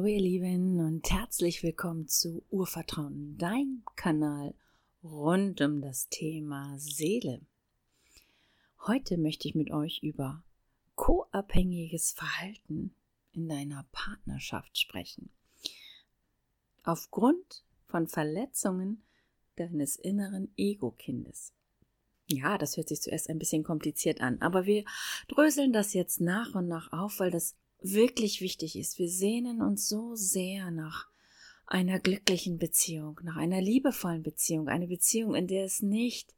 Hallo ihr Lieben und herzlich willkommen zu Urvertrauen, dein Kanal rund um das Thema Seele. Heute möchte ich mit euch über co-abhängiges Verhalten in deiner Partnerschaft sprechen. Aufgrund von Verletzungen deines inneren Ego-Kindes. Ja, das hört sich zuerst ein bisschen kompliziert an, aber wir dröseln das jetzt nach und nach auf, weil das wirklich wichtig ist. Wir sehnen uns so sehr nach einer glücklichen Beziehung, nach einer liebevollen Beziehung, eine Beziehung, in der es nicht,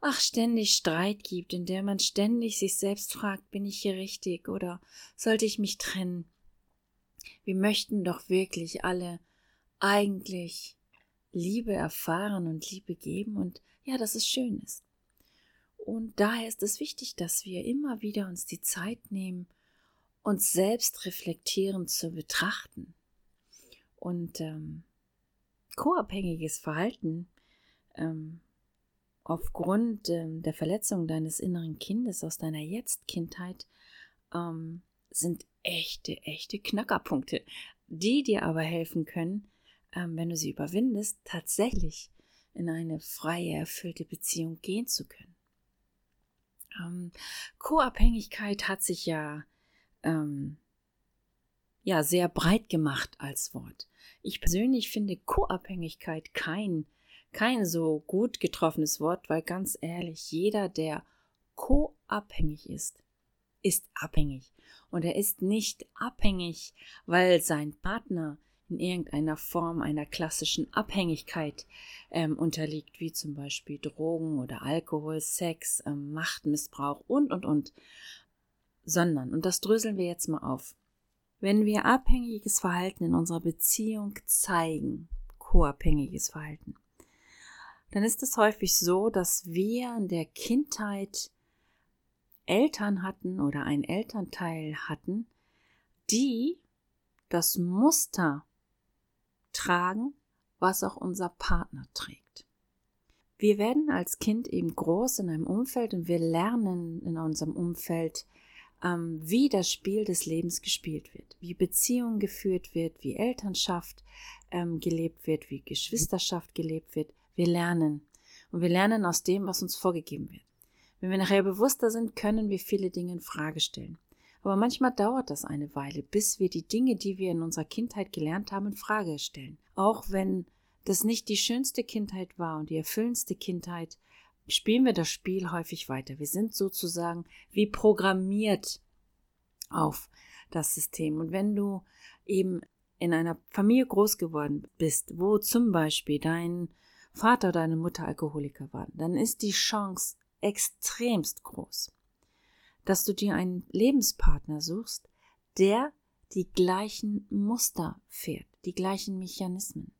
ach, ständig Streit gibt, in der man ständig sich selbst fragt, bin ich hier richtig oder sollte ich mich trennen? Wir möchten doch wirklich alle eigentlich Liebe erfahren und Liebe geben und ja, dass es schön ist. Und daher ist es wichtig, dass wir immer wieder uns die Zeit nehmen, uns selbst reflektierend zu betrachten. Und ähm, co-abhängiges Verhalten ähm, aufgrund ähm, der Verletzung deines inneren Kindes aus deiner Jetzt-Kindheit ähm, sind echte, echte Knackerpunkte, die dir aber helfen können, ähm, wenn du sie überwindest, tatsächlich in eine freie, erfüllte Beziehung gehen zu können. Ähm, Co-Abhängigkeit hat sich ja ähm, ja sehr breit gemacht als Wort. Ich persönlich finde Co-Abhängigkeit kein kein so gut getroffenes Wort, weil ganz ehrlich, jeder, der co-abhängig ist, ist abhängig. Und er ist nicht abhängig, weil sein Partner in irgendeiner Form einer klassischen Abhängigkeit ähm, unterliegt, wie zum Beispiel Drogen oder Alkohol, Sex, ähm, Machtmissbrauch und, und, und, sondern, und das dröseln wir jetzt mal auf, wenn wir abhängiges Verhalten in unserer Beziehung zeigen, co-abhängiges Verhalten, dann ist es häufig so, dass wir in der Kindheit Eltern hatten oder ein Elternteil hatten, die das Muster tragen, was auch unser Partner trägt. Wir werden als Kind eben groß in einem Umfeld und wir lernen in unserem Umfeld ähm, wie das Spiel des Lebens gespielt wird, wie Beziehung geführt wird, wie Elternschaft ähm, gelebt wird, wie Geschwisterschaft gelebt wird. Wir lernen. Und wir lernen aus dem, was uns vorgegeben wird. Wenn wir nachher bewusster sind, können wir viele Dinge in Frage stellen. Aber manchmal dauert das eine Weile, bis wir die Dinge, die wir in unserer Kindheit gelernt haben, in Frage stellen. Auch wenn das nicht die schönste Kindheit war und die erfüllendste Kindheit, spielen wir das Spiel häufig weiter. Wir sind sozusagen wie programmiert auf das System. Und wenn du eben in einer Familie groß geworden bist, wo zum Beispiel dein Vater oder deine Mutter Alkoholiker waren, dann ist die Chance extremst groß, dass du dir einen Lebenspartner suchst, der die gleichen Muster fährt, die gleichen Mechanismen.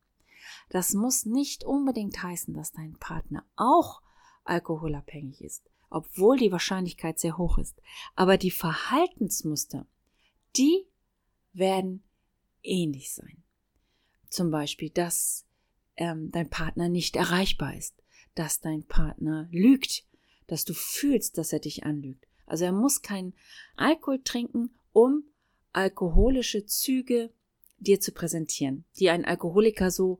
Das muss nicht unbedingt heißen, dass dein Partner auch alkoholabhängig ist, obwohl die Wahrscheinlichkeit sehr hoch ist. Aber die Verhaltensmuster, die werden ähnlich sein. Zum Beispiel, dass ähm, dein Partner nicht erreichbar ist, dass dein Partner lügt, dass du fühlst, dass er dich anlügt. Also er muss keinen Alkohol trinken, um alkoholische Züge dir zu präsentieren, die ein Alkoholiker so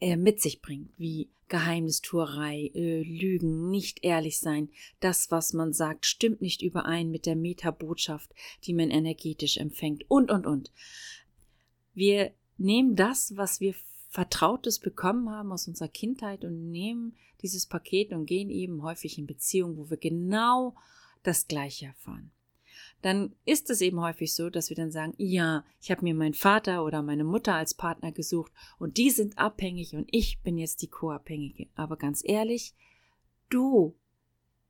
äh, mit sich bringt, wie Geheimnistuerei, äh, Lügen, nicht ehrlich sein, das, was man sagt, stimmt nicht überein mit der Metabotschaft, die man energetisch empfängt. Und, und, und. Wir nehmen das, was wir Vertrautes bekommen haben aus unserer Kindheit und nehmen dieses Paket und gehen eben häufig in Beziehungen, wo wir genau das Gleiche erfahren dann ist es eben häufig so, dass wir dann sagen, ja, ich habe mir meinen Vater oder meine Mutter als Partner gesucht und die sind abhängig und ich bin jetzt die Co-Abhängige. Aber ganz ehrlich, du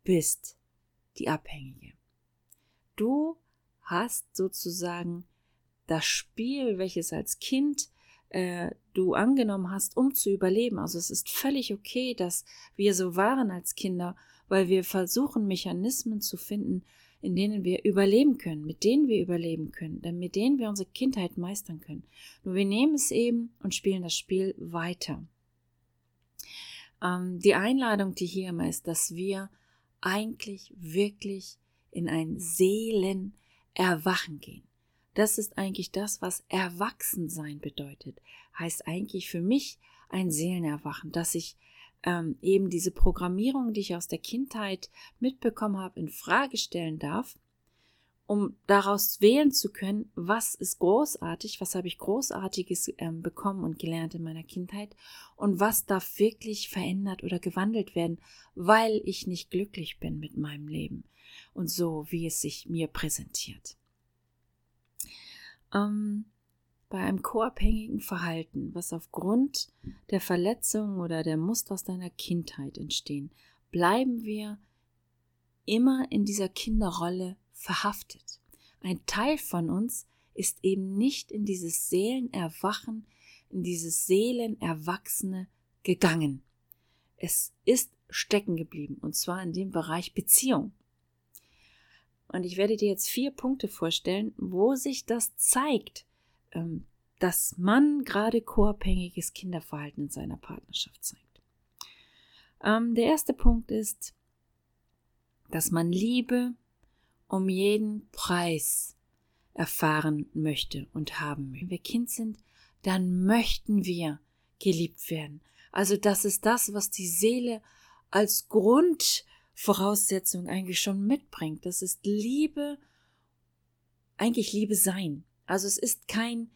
bist die Abhängige. Du hast sozusagen das Spiel, welches als Kind äh, du angenommen hast, um zu überleben. Also es ist völlig okay, dass wir so waren als Kinder, weil wir versuchen, Mechanismen zu finden, in denen wir überleben können, mit denen wir überleben können, mit denen wir unsere Kindheit meistern können. Nur wir nehmen es eben und spielen das Spiel weiter. Ähm, die Einladung, die hier immer ist, dass wir eigentlich wirklich in ein Seelenerwachen gehen. Das ist eigentlich das, was Erwachsensein bedeutet. Heißt eigentlich für mich ein Seelenerwachen, dass ich ähm, eben diese Programmierung, die ich aus der Kindheit mitbekommen habe, in Frage stellen darf, um daraus wählen zu können, was ist großartig, was habe ich großartiges ähm, bekommen und gelernt in meiner Kindheit und was darf wirklich verändert oder gewandelt werden, weil ich nicht glücklich bin mit meinem Leben und so, wie es sich mir präsentiert. Ähm, bei einem co-abhängigen Verhalten, was aufgrund der Verletzungen oder der Muster aus deiner Kindheit entstehen, bleiben wir immer in dieser Kinderrolle verhaftet. Ein Teil von uns ist eben nicht in dieses Seelenerwachen, in dieses Seelenerwachsene gegangen. Es ist stecken geblieben, und zwar in dem Bereich Beziehung. Und ich werde dir jetzt vier Punkte vorstellen, wo sich das zeigt, dass man gerade koabhängiges Kinderverhalten in seiner Partnerschaft zeigt. Ähm, der erste Punkt ist, dass man Liebe um jeden Preis erfahren möchte und haben möchte. Wenn wir Kind sind, dann möchten wir geliebt werden. Also das ist das, was die Seele als Grundvoraussetzung eigentlich schon mitbringt. Das ist Liebe, eigentlich Liebe sein. Also es ist kein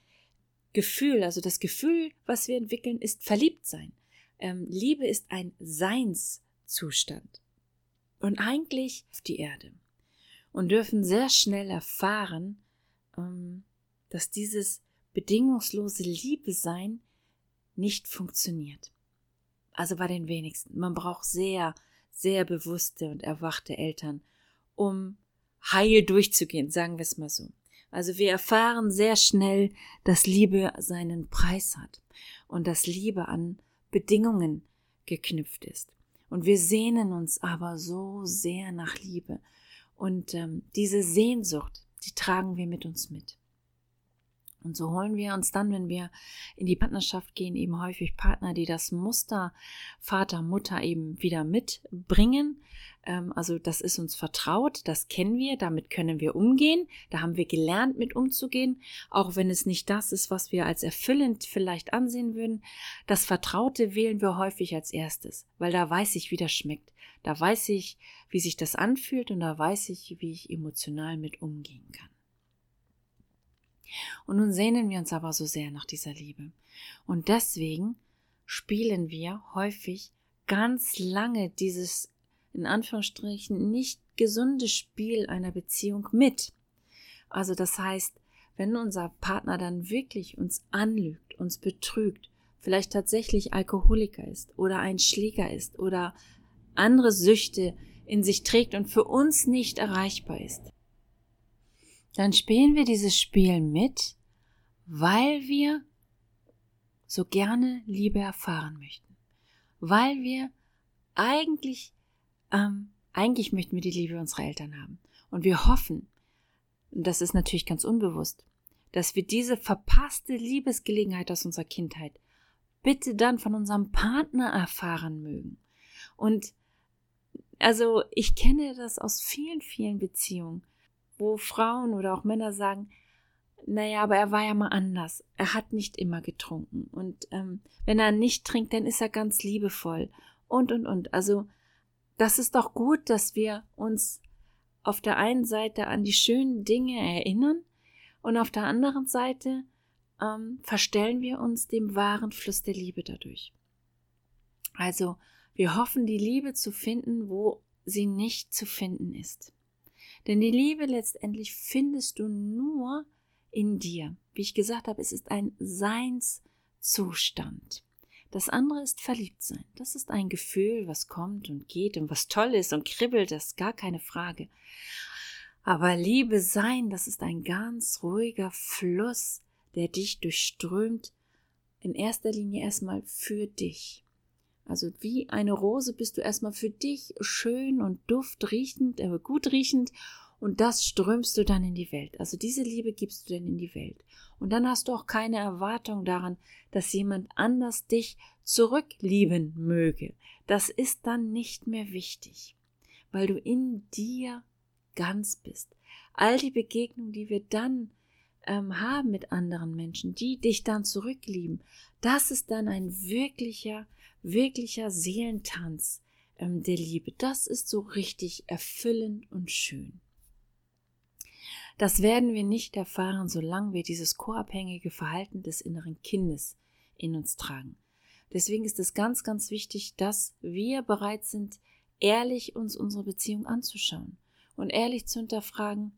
Gefühl, also das Gefühl, was wir entwickeln, ist Verliebtsein. Ähm, Liebe ist ein Seinszustand. Und eigentlich auf die Erde. Und dürfen sehr schnell erfahren, ähm, dass dieses bedingungslose Liebe sein nicht funktioniert. Also bei den wenigsten. Man braucht sehr, sehr bewusste und erwachte Eltern, um heil durchzugehen, sagen wir es mal so. Also wir erfahren sehr schnell, dass Liebe seinen Preis hat und dass Liebe an Bedingungen geknüpft ist. Und wir sehnen uns aber so sehr nach Liebe. Und ähm, diese Sehnsucht, die tragen wir mit uns mit. Und so holen wir uns dann, wenn wir in die Partnerschaft gehen, eben häufig Partner, die das Muster Vater, Mutter eben wieder mitbringen. Ähm, also das ist uns vertraut, das kennen wir, damit können wir umgehen, da haben wir gelernt, mit umzugehen, auch wenn es nicht das ist, was wir als erfüllend vielleicht ansehen würden. Das Vertraute wählen wir häufig als erstes, weil da weiß ich, wie das schmeckt. Da weiß ich, wie sich das anfühlt und da weiß ich, wie ich emotional mit umgehen kann. Und nun sehnen wir uns aber so sehr nach dieser Liebe. Und deswegen spielen wir häufig ganz lange dieses in Anführungsstrichen nicht gesunde Spiel einer Beziehung mit. Also das heißt, wenn unser Partner dann wirklich uns anlügt, uns betrügt, vielleicht tatsächlich Alkoholiker ist oder ein Schläger ist oder andere Süchte in sich trägt und für uns nicht erreichbar ist, dann spielen wir dieses Spiel mit, weil wir so gerne Liebe erfahren möchten. Weil wir eigentlich, ähm, eigentlich möchten wir die Liebe unserer Eltern haben. Und wir hoffen, das ist natürlich ganz unbewusst, dass wir diese verpasste Liebesgelegenheit aus unserer Kindheit bitte dann von unserem Partner erfahren mögen. Und also ich kenne das aus vielen, vielen Beziehungen, wo Frauen oder auch Männer sagen, naja, aber er war ja mal anders. Er hat nicht immer getrunken. Und ähm, wenn er nicht trinkt, dann ist er ganz liebevoll. Und, und, und. Also, das ist doch gut, dass wir uns auf der einen Seite an die schönen Dinge erinnern und auf der anderen Seite ähm, verstellen wir uns dem wahren Fluss der Liebe dadurch. Also, wir hoffen, die Liebe zu finden, wo sie nicht zu finden ist. Denn die Liebe letztendlich findest du nur in dir. Wie ich gesagt habe, es ist ein Seinszustand. Das andere ist Verliebtsein. Das ist ein Gefühl, was kommt und geht und was toll ist und kribbelt, das ist gar keine Frage. Aber Liebe sein, das ist ein ganz ruhiger Fluss, der dich durchströmt, in erster Linie erstmal für dich. Also wie eine Rose bist du erstmal für dich schön und duftriechend, äh, gut riechend und das strömst du dann in die Welt. Also diese Liebe gibst du dann in die Welt. Und dann hast du auch keine Erwartung daran, dass jemand anders dich zurücklieben möge. Das ist dann nicht mehr wichtig, weil du in dir ganz bist. All die Begegnungen, die wir dann ähm, haben mit anderen Menschen, die dich dann zurücklieben, das ist dann ein wirklicher, wirklicher Seelentanz ähm, der Liebe. Das ist so richtig erfüllend und schön. Das werden wir nicht erfahren, solange wir dieses co-abhängige Verhalten des inneren Kindes in uns tragen. Deswegen ist es ganz, ganz wichtig, dass wir bereit sind, ehrlich uns unsere Beziehung anzuschauen und ehrlich zu hinterfragen,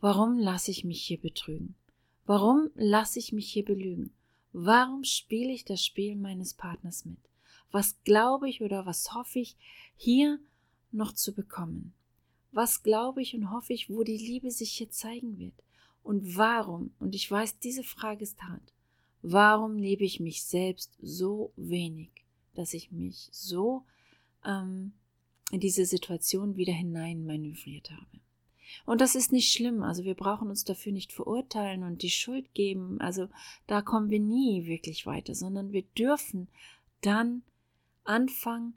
warum lasse ich mich hier betrügen? Warum lasse ich mich hier belügen? Warum spiele ich das Spiel meines Partners mit? Was glaube ich oder was hoffe ich hier noch zu bekommen? Was glaube ich und hoffe ich, wo die Liebe sich hier zeigen wird? Und warum, und ich weiß, diese Frage ist hart, warum liebe ich mich selbst so wenig, dass ich mich so ähm, in diese Situation wieder hinein manövriert habe? Und das ist nicht schlimm. Also wir brauchen uns dafür nicht verurteilen und die Schuld geben. Also da kommen wir nie wirklich weiter, sondern wir dürfen dann anfangen,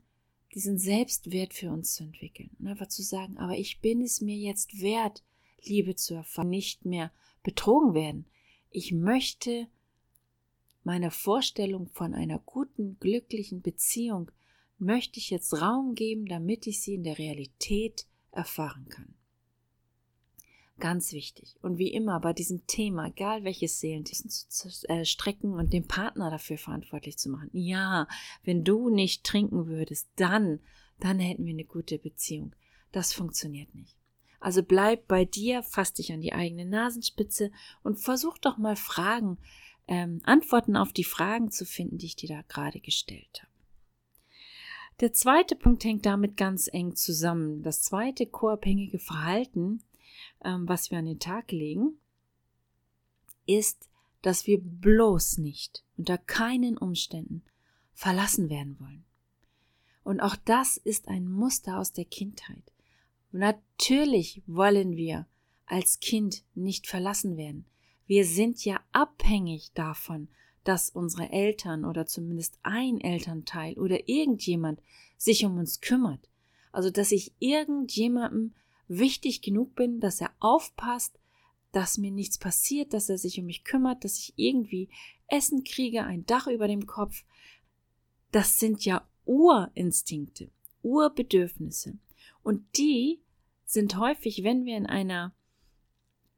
diesen Selbstwert für uns zu entwickeln. Und einfach zu sagen, aber ich bin es mir jetzt wert, Liebe zu erfahren, nicht mehr betrogen werden. Ich möchte meiner Vorstellung von einer guten, glücklichen Beziehung, möchte ich jetzt Raum geben, damit ich sie in der Realität erfahren kann. Ganz wichtig. Und wie immer bei diesem Thema, egal welches Seelen, diesen zu äh, strecken und den Partner dafür verantwortlich zu machen. Ja, wenn du nicht trinken würdest, dann, dann hätten wir eine gute Beziehung. Das funktioniert nicht. Also bleib bei dir, fass dich an die eigene Nasenspitze und versuch doch mal Fragen, ähm, Antworten auf die Fragen zu finden, die ich dir da gerade gestellt habe. Der zweite Punkt hängt damit ganz eng zusammen. Das zweite co-abhängige Verhalten was wir an den Tag legen, ist, dass wir bloß nicht unter keinen Umständen verlassen werden wollen. Und auch das ist ein Muster aus der Kindheit. Natürlich wollen wir als Kind nicht verlassen werden. Wir sind ja abhängig davon, dass unsere Eltern oder zumindest ein Elternteil oder irgendjemand sich um uns kümmert. Also dass ich irgendjemandem wichtig genug bin, dass er aufpasst, dass mir nichts passiert, dass er sich um mich kümmert, dass ich irgendwie Essen kriege, ein Dach über dem Kopf. Das sind ja Urinstinkte, Urbedürfnisse. Und die sind häufig, wenn wir in einer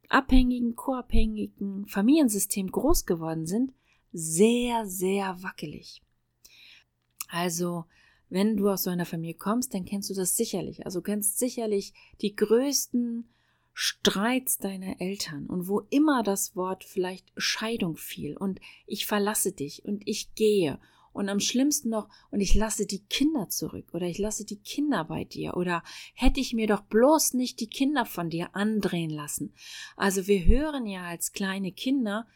abhängigen, koabhängigen Familiensystem groß geworden sind, sehr, sehr wackelig. Also wenn du aus so einer Familie kommst, dann kennst du das sicherlich. Also kennst sicherlich die größten Streits deiner Eltern und wo immer das Wort vielleicht Scheidung fiel und ich verlasse dich und ich gehe und am schlimmsten noch und ich lasse die Kinder zurück oder ich lasse die Kinder bei dir oder hätte ich mir doch bloß nicht die Kinder von dir andrehen lassen. Also wir hören ja als kleine Kinder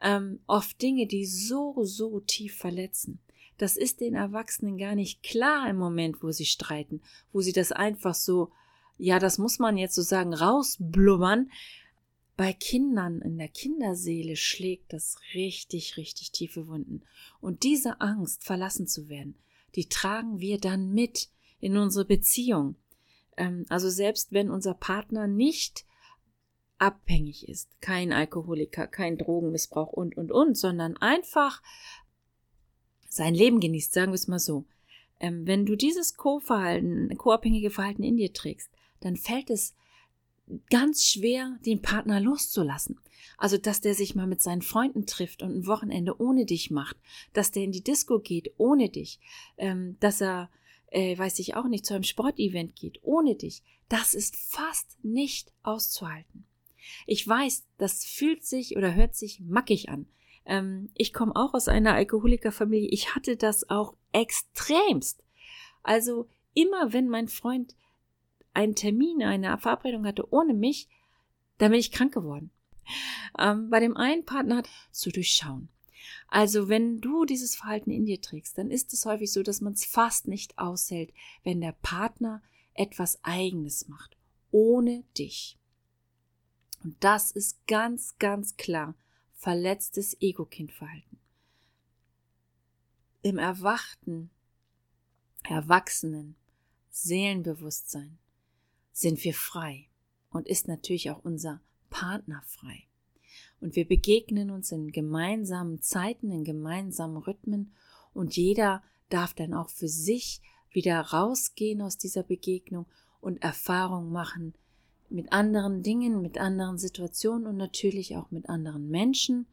ähm, oft Dinge, die so, so tief verletzen. Das ist den Erwachsenen gar nicht klar im Moment, wo sie streiten, wo sie das einfach so, ja, das muss man jetzt so sagen, rausblubbern. Bei Kindern in der Kinderseele schlägt das richtig, richtig tiefe Wunden. Und diese Angst, verlassen zu werden, die tragen wir dann mit in unsere Beziehung. Ähm, also selbst wenn unser Partner nicht abhängig ist, kein Alkoholiker, kein Drogenmissbrauch und, und, und, sondern einfach sein Leben genießt, sagen wir es mal so. Ähm, wenn du dieses Co-Verhalten, co-abhängige Verhalten in dir trägst, dann fällt es ganz schwer, den Partner loszulassen. Also, dass der sich mal mit seinen Freunden trifft und ein Wochenende ohne dich macht, dass der in die Disco geht ohne dich, ähm, dass er, äh, weiß ich auch nicht, zu einem Sportevent geht ohne dich. Das ist fast nicht auszuhalten. Ich weiß, das fühlt sich oder hört sich mackig an. Ähm, ich komme auch aus einer Alkoholikerfamilie. Ich hatte das auch extremst. Also immer wenn mein Freund einen Termin, eine Verabredung hatte ohne mich, dann bin ich krank geworden. Ähm, bei dem einen Partner hat zu durchschauen. Also wenn du dieses Verhalten in dir trägst, dann ist es häufig so, dass man es fast nicht aushält, wenn der Partner etwas Eigenes macht, ohne dich. Und das ist ganz, ganz klar verletztes Ego-Kindverhalten. Im erwachten, erwachsenen Seelenbewusstsein sind wir frei und ist natürlich auch unser Partner frei. Und wir begegnen uns in gemeinsamen Zeiten, in gemeinsamen Rhythmen und jeder darf dann auch für sich wieder rausgehen aus dieser Begegnung und Erfahrung machen mit anderen Dingen, mit anderen Situationen und natürlich auch mit anderen Menschen.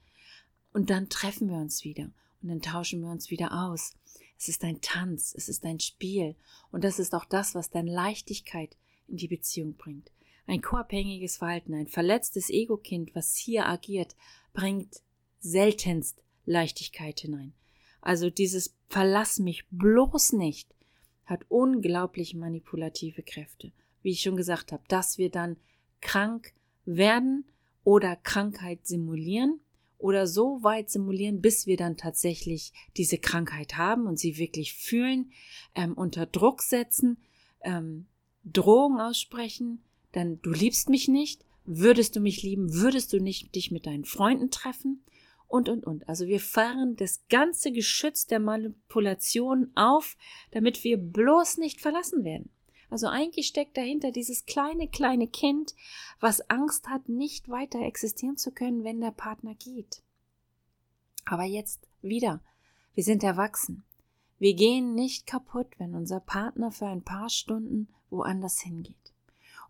Und dann treffen wir uns wieder und dann tauschen wir uns wieder aus. Es ist ein Tanz, es ist ein Spiel und das ist auch das, was dann Leichtigkeit in die Beziehung bringt. Ein koabhängiges Verhalten, ein verletztes Ego-Kind, was hier agiert, bringt seltenst Leichtigkeit hinein. Also dieses Verlass mich bloß nicht hat unglaublich manipulative Kräfte. Wie ich schon gesagt habe, dass wir dann krank werden oder Krankheit simulieren oder so weit simulieren, bis wir dann tatsächlich diese Krankheit haben und sie wirklich fühlen, ähm, unter Druck setzen, ähm, Drohungen aussprechen, dann du liebst mich nicht, würdest du mich lieben, würdest du nicht dich mit deinen Freunden treffen und, und, und. Also wir fahren das ganze Geschütz der Manipulation auf, damit wir bloß nicht verlassen werden. Also eigentlich steckt dahinter dieses kleine, kleine Kind, was Angst hat, nicht weiter existieren zu können, wenn der Partner geht. Aber jetzt wieder, wir sind erwachsen. Wir gehen nicht kaputt, wenn unser Partner für ein paar Stunden woanders hingeht.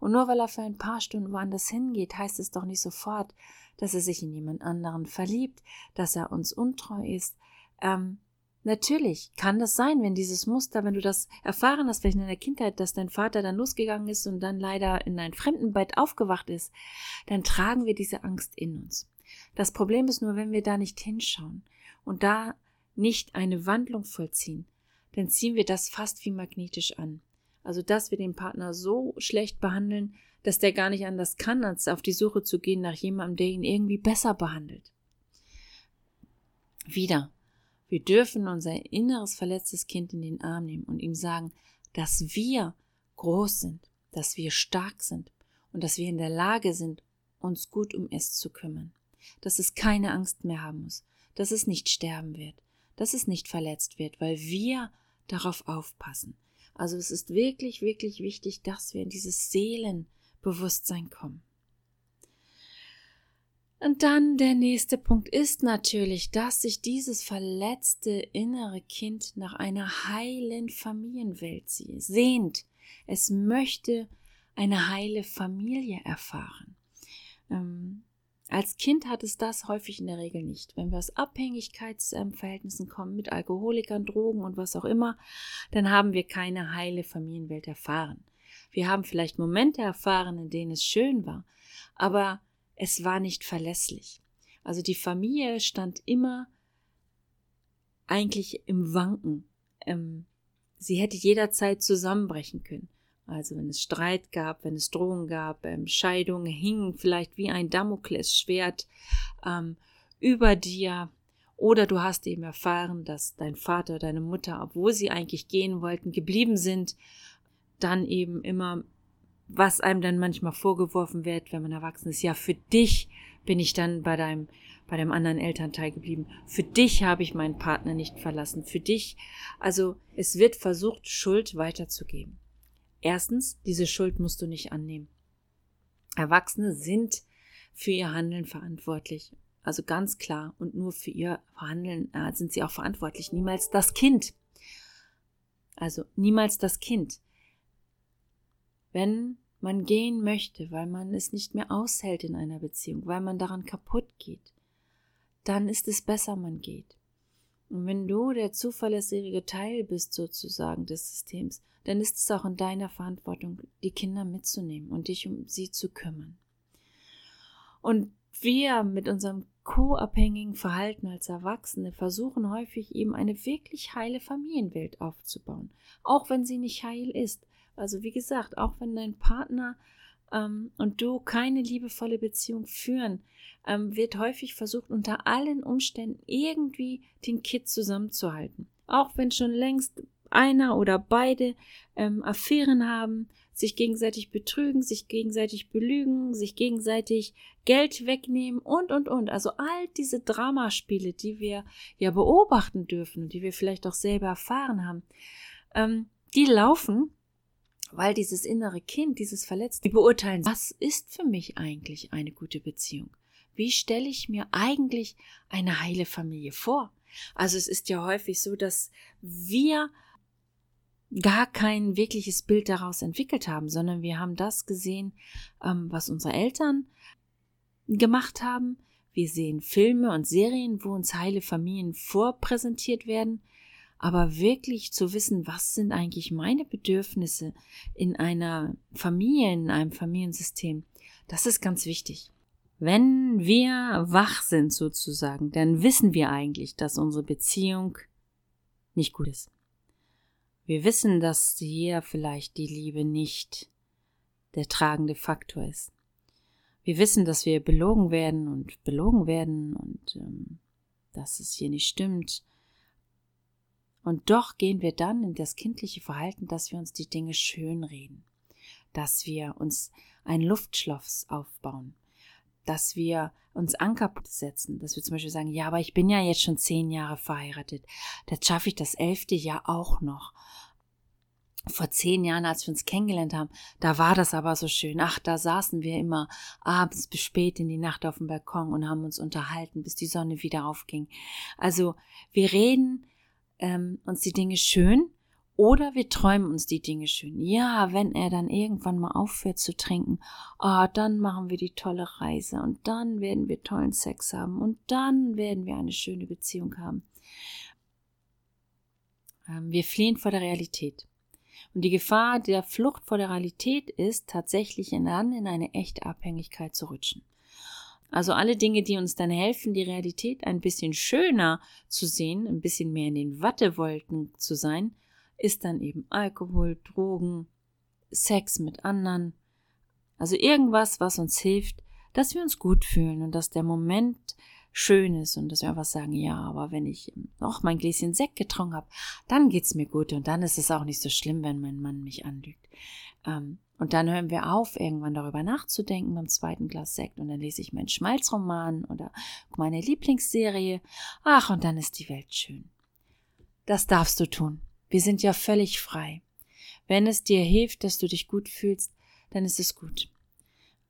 Und nur weil er für ein paar Stunden woanders hingeht, heißt es doch nicht sofort, dass er sich in jemand anderen verliebt, dass er uns untreu ist. Ähm, natürlich kann das sein, wenn dieses Muster, wenn du das erfahren hast, vielleicht in der Kindheit, dass dein Vater dann losgegangen ist und dann leider in ein Fremdenbett aufgewacht ist, dann tragen wir diese Angst in uns. Das Problem ist nur, wenn wir da nicht hinschauen und da nicht eine Wandlung vollziehen, dann ziehen wir das fast wie magnetisch an. Also, dass wir den Partner so schlecht behandeln, dass der gar nicht anders kann, als auf die Suche zu gehen nach jemandem, der ihn irgendwie besser behandelt. Wieder. Wir dürfen unser inneres verletztes Kind in den Arm nehmen und ihm sagen, dass wir groß sind, dass wir stark sind und dass wir in der Lage sind, uns gut um es zu kümmern. Dass es keine Angst mehr haben muss, dass es nicht sterben wird, dass es nicht verletzt wird, weil wir darauf aufpassen. Also es ist wirklich, wirklich wichtig, dass wir in dieses Seelenbewusstsein kommen. Und dann der nächste Punkt ist natürlich, dass sich dieses verletzte innere Kind nach einer heilen Familienwelt sehnt. Es möchte eine heile Familie erfahren. Ähm, als Kind hat es das häufig in der Regel nicht. Wenn wir aus Abhängigkeitsverhältnissen kommen mit Alkoholikern, Drogen und was auch immer, dann haben wir keine heile Familienwelt erfahren. Wir haben vielleicht Momente erfahren, in denen es schön war, aber es war nicht verlässlich. Also die Familie stand immer eigentlich im Wanken. Ähm, sie hätte jederzeit zusammenbrechen können. Also wenn es Streit gab, wenn es Drohungen gab, ähm, Scheidungen hingen vielleicht wie ein Damoklesschwert ähm, über dir. Oder du hast eben erfahren, dass dein Vater, deine Mutter, obwohl sie eigentlich gehen wollten, geblieben sind, dann eben immer, was einem dann manchmal vorgeworfen wird, wenn man erwachsen ist, ja, für dich bin ich dann bei deinem, bei dem anderen Elternteil geblieben. Für dich habe ich meinen Partner nicht verlassen. Für dich, also es wird versucht, Schuld weiterzugeben. Erstens, diese Schuld musst du nicht annehmen. Erwachsene sind für ihr Handeln verantwortlich. Also ganz klar und nur für ihr Handeln äh, sind sie auch verantwortlich. Niemals das Kind. Also niemals das Kind. Wenn man gehen möchte, weil man es nicht mehr aushält in einer Beziehung, weil man daran kaputt geht, dann ist es besser, man geht. Und wenn du der zuverlässige Teil bist sozusagen des Systems, dann ist es auch in deiner Verantwortung, die Kinder mitzunehmen und dich um sie zu kümmern. Und wir mit unserem co-abhängigen Verhalten als Erwachsene versuchen häufig eben eine wirklich heile Familienwelt aufzubauen, auch wenn sie nicht heil ist. Also wie gesagt, auch wenn dein Partner ähm, und du keine liebevolle Beziehung führen, ähm, wird häufig versucht, unter allen Umständen irgendwie den Kit zusammenzuhalten. Auch wenn schon längst einer oder beide ähm, Affären haben, sich gegenseitig betrügen, sich gegenseitig belügen, sich gegenseitig Geld wegnehmen und, und, und. Also all diese Dramaspiele, die wir ja beobachten dürfen und die wir vielleicht auch selber erfahren haben, ähm, die laufen, weil dieses innere Kind, dieses Verletzte, die beurteilen, was ist für mich eigentlich eine gute Beziehung? wie stelle ich mir eigentlich eine heile Familie vor? Also es ist ja häufig so, dass wir gar kein wirkliches Bild daraus entwickelt haben, sondern wir haben das gesehen, ähm, was unsere Eltern gemacht haben. Wir sehen Filme und Serien, wo uns heile Familien vorpräsentiert werden. Aber wirklich zu wissen, was sind eigentlich meine Bedürfnisse in einer Familie, in einem Familiensystem, das ist ganz wichtig. Wenn wir wach sind sozusagen, dann wissen wir eigentlich, dass unsere Beziehung nicht gut ist. Wir wissen, dass hier vielleicht die Liebe nicht der tragende Faktor ist. Wir wissen, dass wir belogen werden und belogen werden und ähm, dass es hier nicht stimmt. Und doch gehen wir dann in das kindliche Verhalten, dass wir uns die Dinge schönreden, dass wir uns ein Luftschloss aufbauen, dass wir uns Anker setzen, dass wir zum Beispiel sagen, ja, aber ich bin ja jetzt schon zehn Jahre verheiratet, das schaffe ich das elfte Jahr auch noch. Vor zehn Jahren, als wir uns kennengelernt haben, da war das aber so schön. Ach, da saßen wir immer abends bis spät in die Nacht auf dem Balkon und haben uns unterhalten, bis die Sonne wieder aufging. Also wir reden ähm, uns die Dinge schön oder wir träumen uns die Dinge schön. Ja, wenn er dann irgendwann mal aufhört zu trinken, oh, dann machen wir die tolle Reise und dann werden wir tollen Sex haben und dann werden wir eine schöne Beziehung haben. Ähm, wir fliehen vor der Realität. Und die Gefahr der Flucht vor der Realität ist tatsächlich dann in eine echte Abhängigkeit zu rutschen. Also alle Dinge, die uns dann helfen, die Realität ein bisschen schöner zu sehen, ein bisschen mehr in den Wattewolken zu sein, ist dann eben Alkohol, Drogen, Sex mit anderen. Also irgendwas, was uns hilft, dass wir uns gut fühlen und dass der Moment schön ist und dass wir einfach sagen, ja, aber wenn ich noch mein Gläschen Sekt getrunken habe, dann geht's mir gut und dann ist es auch nicht so schlimm, wenn mein Mann mich anlügt. Ähm, und dann hören wir auf, irgendwann darüber nachzudenken beim zweiten Glas Sekt und dann lese ich meinen Schmalzroman oder meine Lieblingsserie. Ach, und dann ist die Welt schön. Das darfst du tun. Wir sind ja völlig frei. Wenn es dir hilft, dass du dich gut fühlst, dann ist es gut.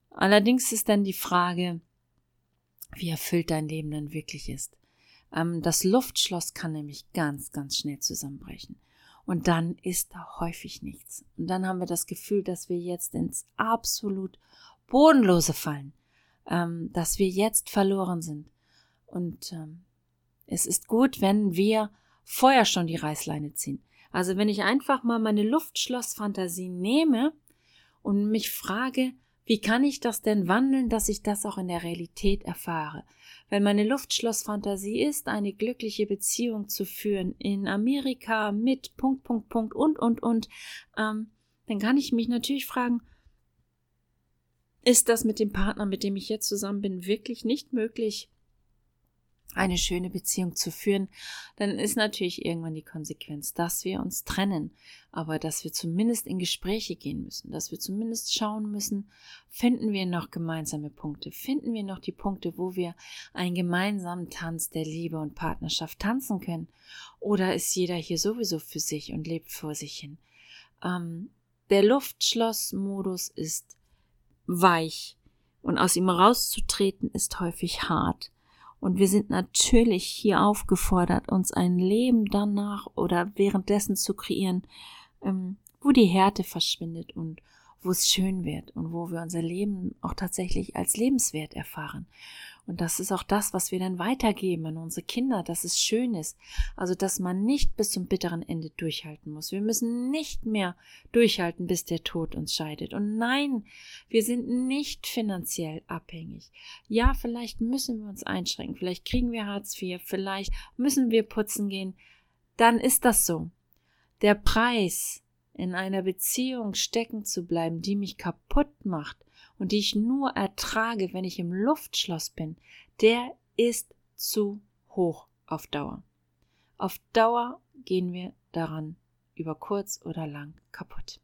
Allerdings ist dann die Frage, wie erfüllt dein Leben dann wirklich ist. Ähm, das Luftschloss kann nämlich ganz, ganz schnell zusammenbrechen. Und dann ist da häufig nichts. Und dann haben wir das Gefühl, dass wir jetzt ins absolut Bodenlose fallen, ähm, dass wir jetzt verloren sind. Und ähm, es ist gut, wenn wir vorher schon die Reißleine ziehen. Also wenn ich einfach mal meine Luftschlossfantasie nehme und mich frage, wie kann ich das denn wandeln, dass ich das auch in der Realität erfahre? Wenn meine Luftschlossfantasie ist, eine glückliche Beziehung zu führen in Amerika mit Punkt, Punkt, Punkt und, und, und, ähm, dann kann ich mich natürlich fragen, ist das mit dem Partner, mit dem ich jetzt zusammen bin, wirklich nicht möglich? Eine schöne Beziehung zu führen, dann ist natürlich irgendwann die Konsequenz, dass wir uns trennen, aber dass wir zumindest in Gespräche gehen müssen, dass wir zumindest schauen müssen, finden wir noch gemeinsame Punkte, finden wir noch die Punkte, wo wir einen gemeinsamen Tanz der Liebe und Partnerschaft tanzen können, oder ist jeder hier sowieso für sich und lebt vor sich hin? Ähm, der Luftschlossmodus ist weich und aus ihm rauszutreten ist häufig hart. Und wir sind natürlich hier aufgefordert, uns ein Leben danach oder währenddessen zu kreieren, ähm, wo die Härte verschwindet und wo es schön wird und wo wir unser Leben auch tatsächlich als lebenswert erfahren. Und das ist auch das, was wir dann weitergeben an unsere Kinder, dass es schön ist. Also, dass man nicht bis zum bitteren Ende durchhalten muss. Wir müssen nicht mehr durchhalten, bis der Tod uns scheidet. Und nein, wir sind nicht finanziell abhängig. Ja, vielleicht müssen wir uns einschränken. Vielleicht kriegen wir Hartz IV. Vielleicht müssen wir putzen gehen. Dann ist das so. Der Preis, in einer Beziehung stecken zu bleiben, die mich kaputt macht und die ich nur ertrage, wenn ich im Luftschloss bin, der ist zu hoch auf Dauer. Auf Dauer gehen wir daran über kurz oder lang kaputt.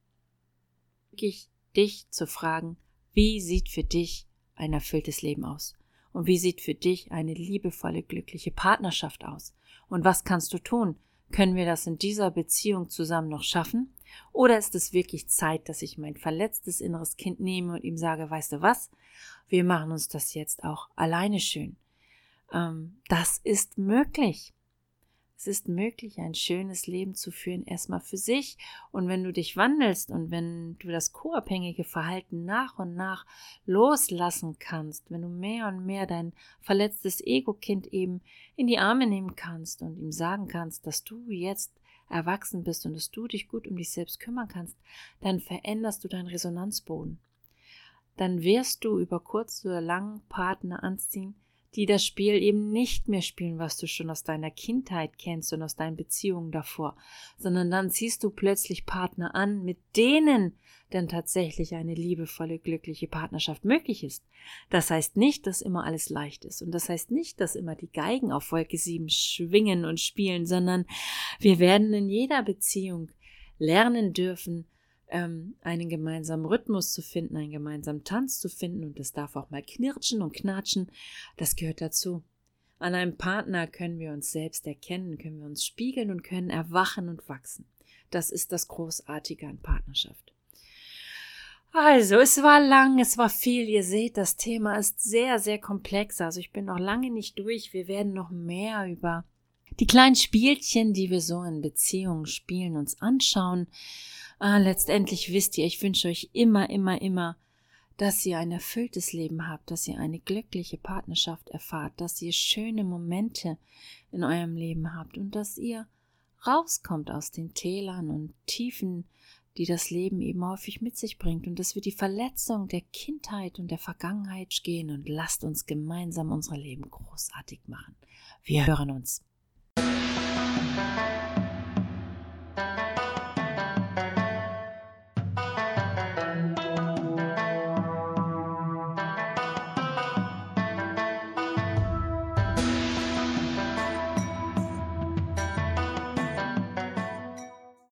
Ich dich zu fragen, wie sieht für dich ein erfülltes Leben aus? Und wie sieht für dich eine liebevolle, glückliche Partnerschaft aus? Und was kannst du tun, Können wir das in dieser Beziehung zusammen noch schaffen? Oder ist es wirklich Zeit, dass ich mein verletztes inneres Kind nehme und ihm sage, weißt du was? Wir machen uns das jetzt auch alleine schön. Ähm, das ist möglich. Es ist möglich, ein schönes Leben zu führen, erstmal für sich. Und wenn du dich wandelst und wenn du das co-abhängige Verhalten nach und nach loslassen kannst, wenn du mehr und mehr dein verletztes Ego-Kind eben in die Arme nehmen kannst und ihm sagen kannst, dass du jetzt erwachsen bist und dass du dich gut um dich selbst kümmern kannst, dann veränderst du deinen Resonanzboden. Dann wirst du über kurz oder lang Partner anziehen, die das Spiel eben nicht mehr spielen, was du schon aus deiner Kindheit kennst und aus deinen Beziehungen davor, sondern dann ziehst du plötzlich Partner an, mit denen dann tatsächlich eine liebevolle, glückliche Partnerschaft möglich ist. Das heißt nicht, dass immer alles leicht ist und das heißt nicht, dass immer die Geigen auf Wolke 7 schwingen und spielen, sondern wir werden in jeder Beziehung lernen dürfen, ähm, einen gemeinsamen Rhythmus zu finden, einen gemeinsamen Tanz zu finden und es darf auch mal knirschen und knatschen, das gehört dazu. An einem Partner können wir uns selbst erkennen, können wir uns spiegeln und können erwachen und wachsen. Das ist das Großartige an Partnerschaft. Also, es war lang, es war viel. Ihr seht, das Thema ist sehr, sehr komplex. Also, ich bin noch lange nicht durch. Wir werden noch mehr über die kleinen Spielchen, die wir so in Beziehungen spielen, uns anschauen. Ah, letztendlich wisst ihr, ich wünsche euch immer, immer, immer, dass ihr ein erfülltes Leben habt, dass ihr eine glückliche Partnerschaft erfahrt, dass ihr schöne Momente in eurem Leben habt und dass ihr rauskommt aus den Tälern und Tiefen, die das Leben eben häufig mit sich bringt und dass wir die Verletzung der Kindheit und der Vergangenheit gehen und lasst uns gemeinsam unser Leben großartig machen. Wir hören uns. Thank you.